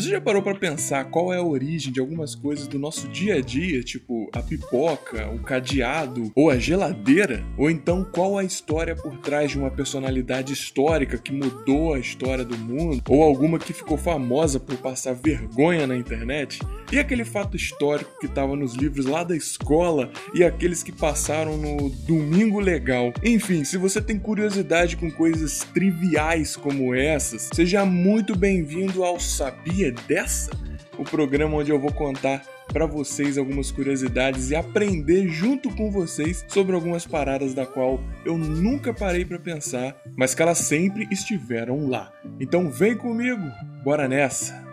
Você já parou para pensar qual é a origem de algumas coisas do nosso dia a dia, tipo a pipoca, o cadeado ou a geladeira? Ou então qual a história por trás de uma personalidade histórica que mudou a história do mundo? Ou alguma que ficou famosa por passar vergonha na internet? E aquele fato histórico que estava nos livros lá da escola e aqueles que passaram no Domingo Legal? Enfim, se você tem curiosidade com coisas triviais como essas, seja muito bem-vindo ao Sabia Dessa? O programa onde eu vou contar para vocês algumas curiosidades e aprender junto com vocês sobre algumas paradas da qual eu nunca parei para pensar, mas que elas sempre estiveram lá. Então vem comigo, bora nessa.